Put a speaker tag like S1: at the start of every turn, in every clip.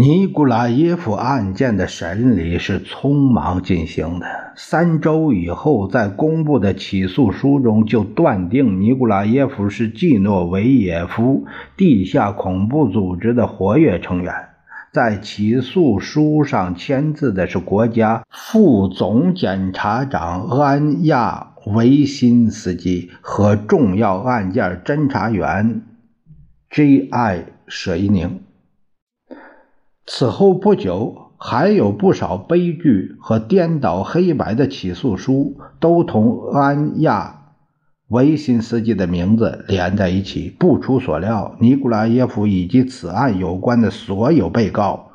S1: 尼古拉耶夫案件的审理是匆忙进行的。三周以后，在公布的起诉书中就断定尼古拉耶夫是季诺维耶夫地下恐怖组织的活跃成员。在起诉书上签字的是国家副总检察长安亚维辛斯基和重要案件侦查员 J.I. 舍伊宁。此后不久，还有不少悲剧和颠倒黑白的起诉书都同安亚维辛斯基的名字连在一起。不出所料，尼古拉耶夫以及此案有关的所有被告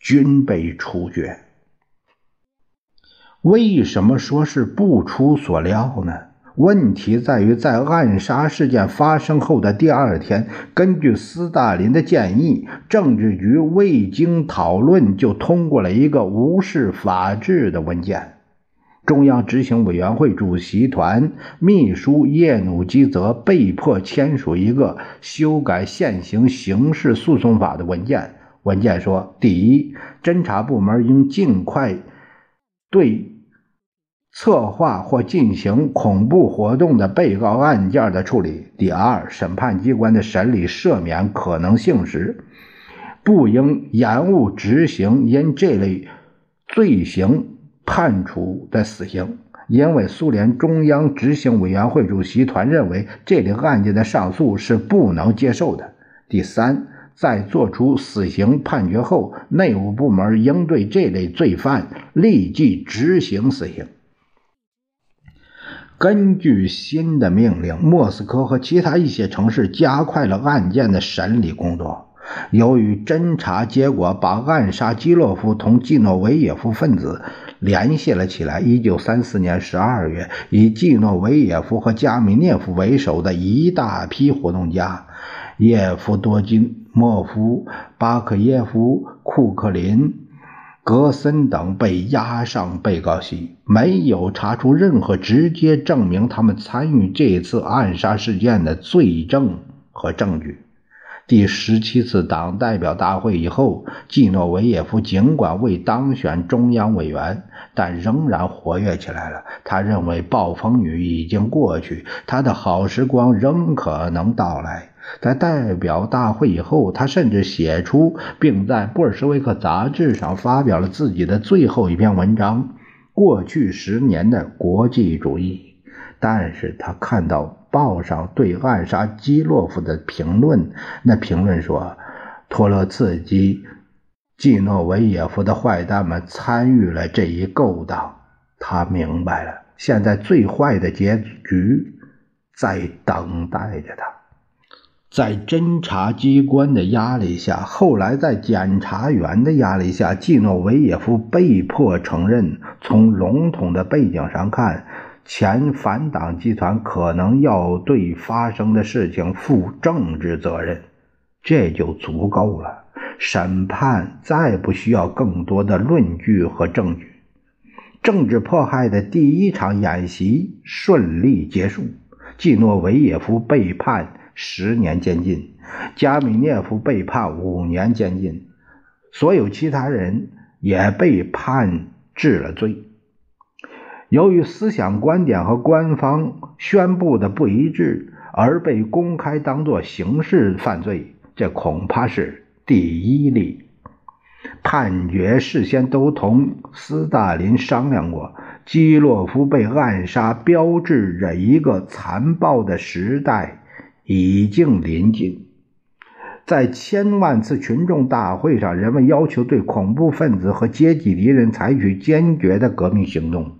S1: 均被处决。为什么说是不出所料呢？问题在于，在暗杀事件发生后的第二天，根据斯大林的建议，政治局未经讨论就通过了一个无视法治的文件。中央执行委员会主席团秘书叶努基则被迫签署一个修改现行刑事诉讼法的文件。文件说：第一，侦查部门应尽快对。策划或进行恐怖活动的被告案件的处理。第二，审判机关的审理赦免可能性时，不应延误执行因这类罪行判处的死刑，因为苏联中央执行委员会主席团认为这类案件的上诉是不能接受的。第三，在作出死刑判决后，内务部门应对这类罪犯立即执行死刑。根据新的命令，莫斯科和其他一些城市加快了案件的审理工作。由于侦查结果把暗杀基洛夫同季诺维耶夫分子联系了起来，1934年12月，以季诺维耶夫和加米涅夫为首的一大批活动家——叶夫多金莫夫、巴克耶夫、库克林。格森等被押上被告席，没有查出任何直接证明他们参与这次暗杀事件的罪证和证据。第十七次党代表大会以后，季诺维耶夫尽管未当选中央委员，但仍然活跃起来了。他认为暴风雨已经过去，他的好时光仍可能到来。在代表大会以后，他甚至写出并在布尔什维克杂志上发表了自己的最后一篇文章《过去十年的国际主义》。但是他看到报上对暗杀基洛夫的评论，那评论说，托洛茨基、季诺维耶夫的坏蛋们参与了这一勾当。他明白了，现在最坏的结局在等待着他。在侦查机关的压力下，后来在检察员的压力下，季诺维耶夫被迫承认：从笼统的背景上看，前反党集团可能要对发生的事情负政治责任，这就足够了。审判再不需要更多的论据和证据。政治迫害的第一场演习顺利结束，季诺维耶夫被判。十年监禁，加米涅夫被判五年监禁，所有其他人也被判治了罪。由于思想观点和官方宣布的不一致，而被公开当作刑事犯罪，这恐怕是第一例。判决事先都同斯大林商量过，基洛夫被暗杀，标志着一个残暴的时代。已经临近，在千万次群众大会上，人们要求对恐怖分子和阶级敌人采取坚决的革命行动。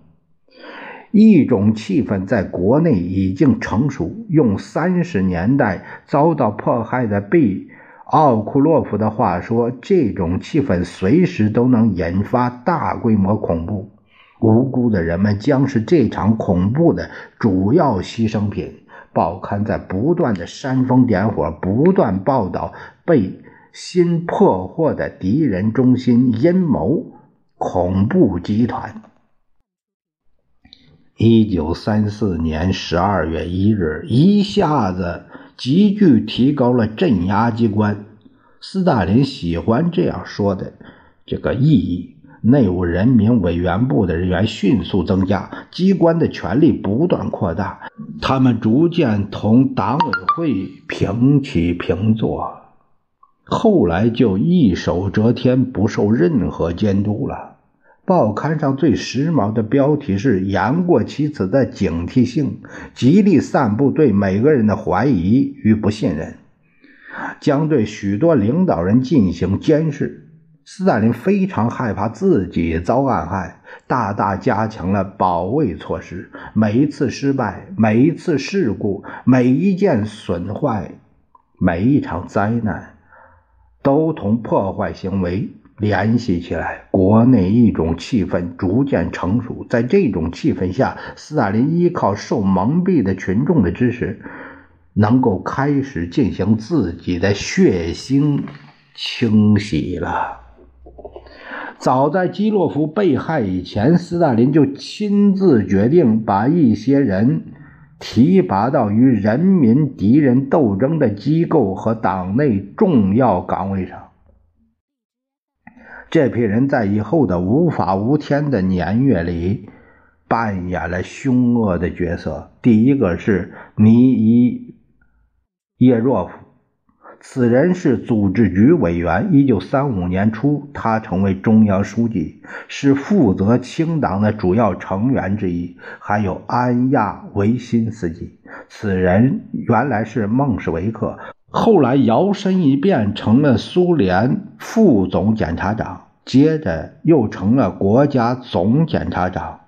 S1: 一种气氛在国内已经成熟。用三十年代遭到迫害的贝奥库洛夫的话说，这种气氛随时都能引发大规模恐怖。无辜的人们将是这场恐怖的主要牺牲品。报刊在不断的煽风点火，不断报道被新破获的敌人中心阴谋恐怖集团。一九三四年十二月一日，一下子急剧提高了镇压机关。斯大林喜欢这样说的这个意义。内务人民委员部的人员迅速增加，机关的权力不断扩大，他们逐渐同党委会平起平坐，后来就一手遮天，不受任何监督了。报刊上最时髦的标题是“言过其词的警惕性”，极力散布对每个人的怀疑与不信任，将对许多领导人进行监视。斯大林非常害怕自己遭暗害，大大加强了保卫措施。每一次失败，每一次事故，每一件损坏，每一场灾难，都同破坏行为联系起来。国内一种气氛逐渐成熟，在这种气氛下，斯大林依靠受蒙蔽的群众的支持，能够开始进行自己的血腥清洗了。早在基洛夫被害以前，斯大林就亲自决定把一些人提拔到与人民敌人斗争的机构和党内重要岗位上。这批人在以后的无法无天的年月里扮演了凶恶的角色。第一个是尼伊叶若夫。此人是组织局委员。一九三五年初，他成为中央书记，是负责清党的主要成员之一。还有安亚维辛斯基，此人原来是孟什维克，后来摇身一变成了苏联副总检察长，接着又成了国家总检察长。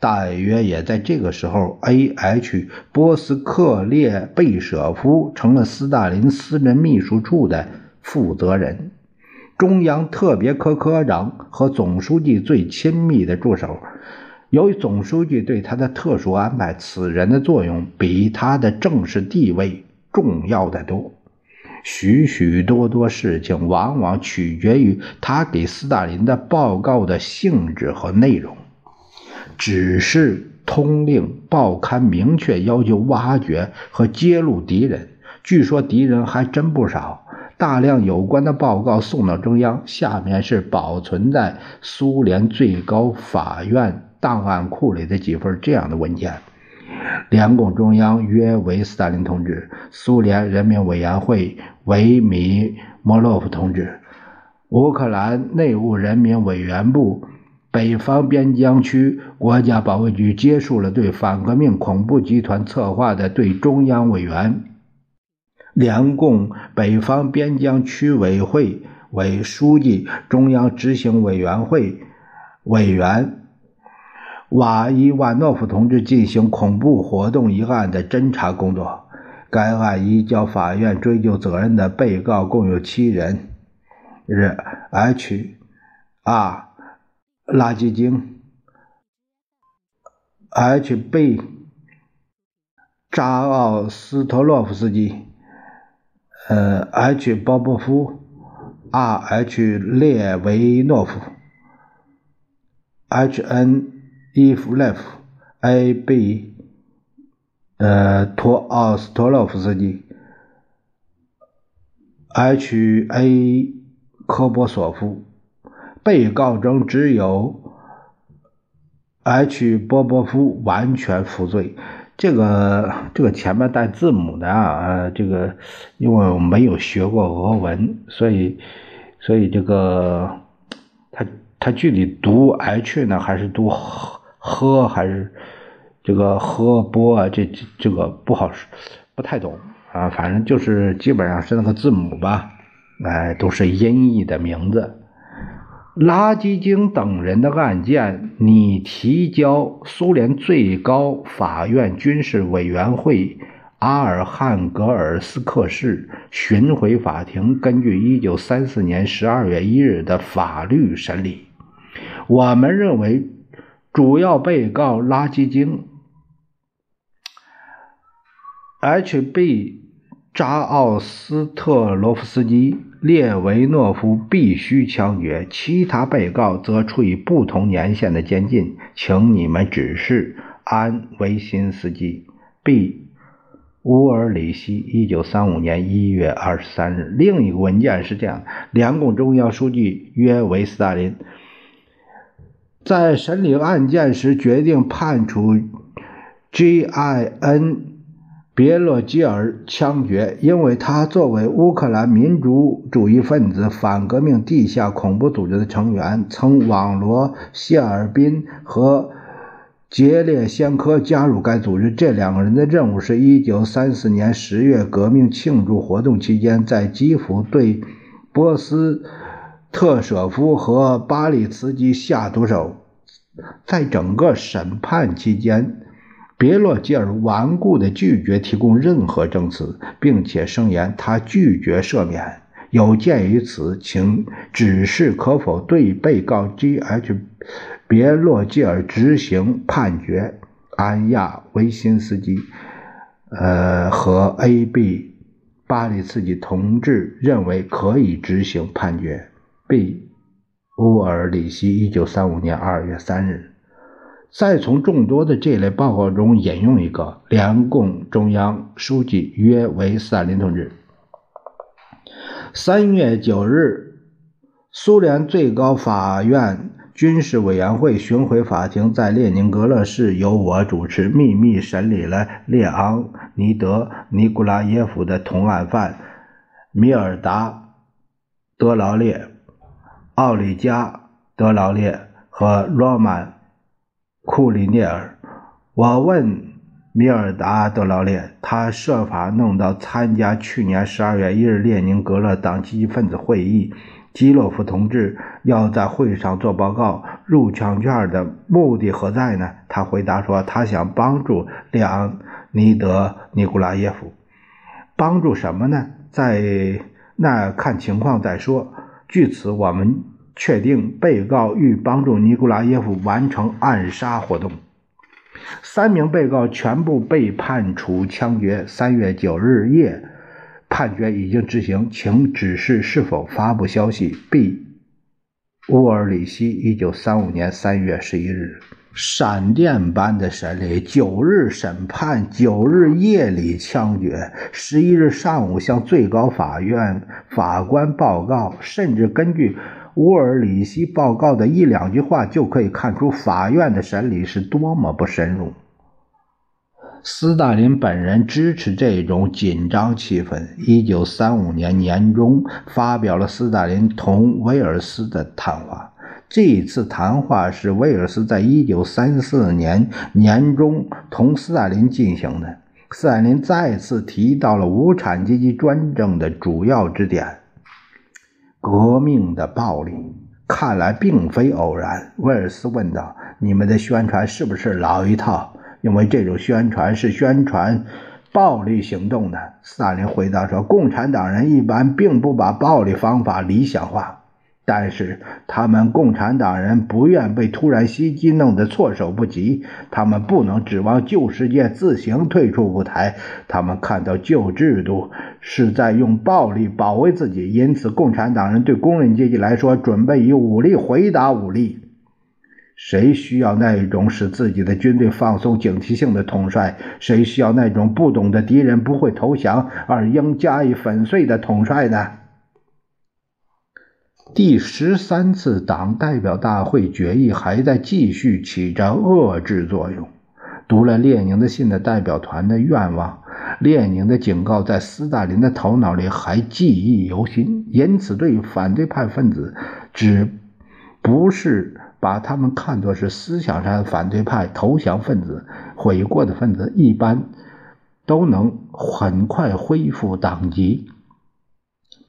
S1: 大约也在这个时候，A.H. 波斯克列贝舍夫成了斯大林私人秘书处的负责人，中央特别科科长和总书记最亲密的助手。由于总书记对他的特殊安排，此人的作用比他的正式地位重要的多。许许多多事情往往取决于他给斯大林的报告的性质和内容。只是通令报刊明确要求挖掘和揭露敌人，据说敌人还真不少。大量有关的报告送到中央，下面是保存在苏联最高法院档案库里的几份这样的文件：联共中央约为斯大林同志，苏联人民委员会维米莫洛夫同志，乌克兰内务人民委员部。北方边疆区国家保卫局结束了对反革命恐怖集团策划的对中央委员、联共北方边疆区委会委书记、中央执行委员会委员瓦伊万诺夫同志进行恐怖活动一案的侦查工作。该案移交法院追究责任的被告共有七人，是 H、R。垃圾精，H. 贝扎奥斯托洛夫斯基，呃，H. 鲍波夫，R. H. 列维诺夫 H N 伊夫列夫，A. 贝呃托奥斯托洛夫斯基，H. A. 科波索夫。被告中只有 H 波波夫完全服罪，这个这个前面带字母的啊，这个因为我没有学过俄文，所以所以这个他他具体读 H 呢，还是读呵，还是这个呵波啊？这这这个不好，不太懂啊。反正就是基本上是那个字母吧，哎，都是音译的名字。拉基京等人的案件，拟提交苏联最高法院军事委员会阿尔汉格尔斯克市巡回法庭，根据1934年12月1日的法律审理。我们认为，主要被告拉基金、H.B. 扎奥斯特罗夫斯基。列维诺夫必须枪决，其他被告则处以不同年限的监禁。请你们指示安维辛斯基、B. 乌尔里希。一九三五年一月二十三日，另一个文件是这样：联共中央书记约维斯大林在审理案件时决定判处 G.I.N。别洛基尔枪决，因为他作为乌克兰民族主义分子反革命地下恐怖组织的成员，曾网罗谢尔宾和杰列先科加入该组织。这两个人的任务是一九三四年十月革命庆祝活动期间，在基辅对波斯特舍夫和巴里茨基下毒手。在整个审判期间。别洛吉尔顽固地拒绝提供任何证词，并且声言他拒绝赦免。有鉴于此，请指示可否对被告 G.H. 别洛吉尔执行判决。安亚维辛斯基，呃和 A.B. 巴里茨基同志认为可以执行判决。B. 乌尔里希，一九三五年二月三日。再从众多的这类报告中引用一个：联共中央书记约维斯大林同志，三月九日，苏联最高法院军事委员会巡回法庭在列宁格勒市由我主持，秘密审理了列昂尼德·尼古拉耶夫的同案犯米尔达·德劳列、奥里加·德劳列和罗曼。库里涅尔，我问米尔达·德劳列，他设法弄到参加去年十二月一日列宁格勒党积极分子会议，基洛夫同志要在会上做报告，入场券的目的何在呢？他回答说，他想帮助列昂尼德·尼古拉耶夫。帮助什么呢？在那看情况再说。据此，我们。确定被告欲帮助尼古拉耶夫完成暗杀活动。三名被告全部被判处枪决。三月九日夜，判决已经执行，请指示是否发布消息。B. 乌尔里希，一九三五年三月十一日，闪电般的审理。九日审判，九日夜里枪决，十一日上午向最高法院法官报告，甚至根据。乌尔里希报告的一两句话就可以看出法院的审理是多么不深入。斯大林本人支持这种紧张气氛。一九三五年年中，发表了斯大林同威尔斯的谈话。这次谈话是威尔斯在一九三四年年中同斯大林进行的。斯大林再次提到了无产阶级专政的主要支点。革命的暴力看来并非偶然，威尔斯问道：“你们的宣传是不是老一套？因为这种宣传是宣传暴力行动的。”斯大林回答说：“共产党人一般并不把暴力方法理想化。”但是他们共产党人不愿被突然袭击弄得措手不及，他们不能指望旧世界自行退出舞台。他们看到旧制度是在用暴力保卫自己，因此共产党人对工人阶级来说，准备以武力回答武力。谁需要那种使自己的军队放松警惕性的统帅？谁需要那种不懂得敌人不会投降而应加以粉碎的统帅呢？第十三次党代表大会决议还在继续起着遏制作用。读了列宁的信的代表团的愿望，列宁的警告在斯大林的头脑里还记忆犹新。因此，对于反对派分子，只不是把他们看作是思想上的反对派、投降分子、悔过的分子，一般都能很快恢复党籍，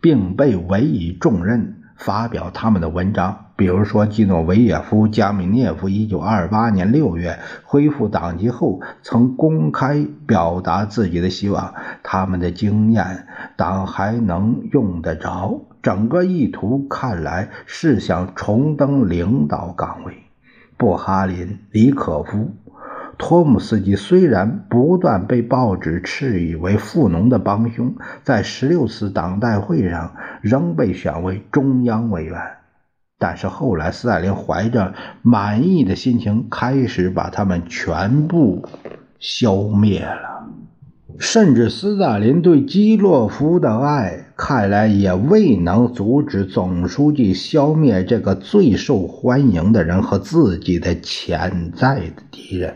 S1: 并被委以重任。发表他们的文章，比如说，基诺维耶夫、加米涅夫，1928年6月恢复党籍后，曾公开表达自己的希望，他们的经验党还能用得着。整个意图看来是想重登领导岗位。布哈林、李可夫、托姆斯基虽然不断被报纸斥以为富农的帮凶，在16次党代会上仍被选为中央委员。但是后来，斯大林怀着满意的心情，开始把他们全部消灭了。甚至斯大林对基洛夫的爱，看来也未能阻止总书记消灭这个最受欢迎的人和自己的潜在的敌人。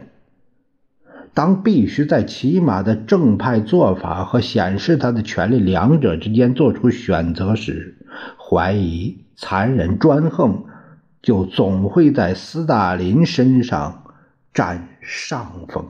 S1: 当必须在起码的正派做法和显示他的权力两者之间做出选择时，怀疑。残忍专横，就总会在斯大林身上占上风。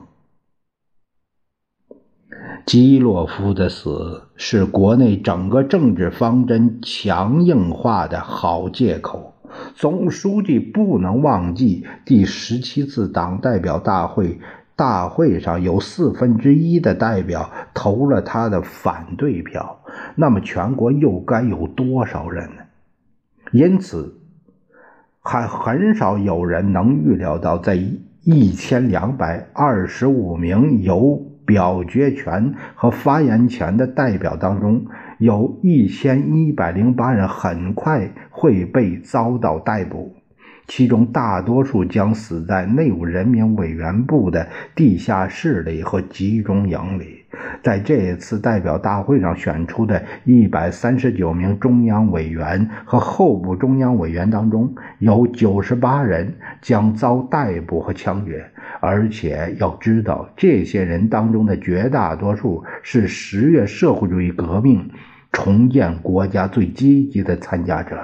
S1: 基洛夫的死是国内整个政治方针强硬化的好借口。总书记不能忘记，第十七次党代表大会大会上有四分之一的代表投了他的反对票，那么全国又该有多少人呢？因此，还很少有人能预料到，在一千两百二十五名有表决权和发言权的代表当中，有一千一百零八人很快会被遭到逮捕。其中大多数将死在内务人民委员部的地下室里和集中营里。在这次代表大会上选出的一百三十九名中央委员和候补中央委员当中，有九十八人将遭逮捕和枪决。而且要知道，这些人当中的绝大多数是十月社会主义革命重建国家最积极的参加者。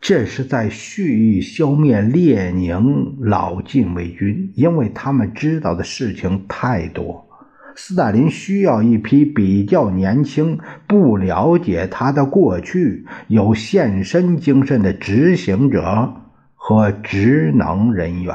S1: 这是在蓄意消灭列宁老禁卫军，因为他们知道的事情太多。斯大林需要一批比较年轻、不了解他的过去、有献身精神的执行者和职能人员。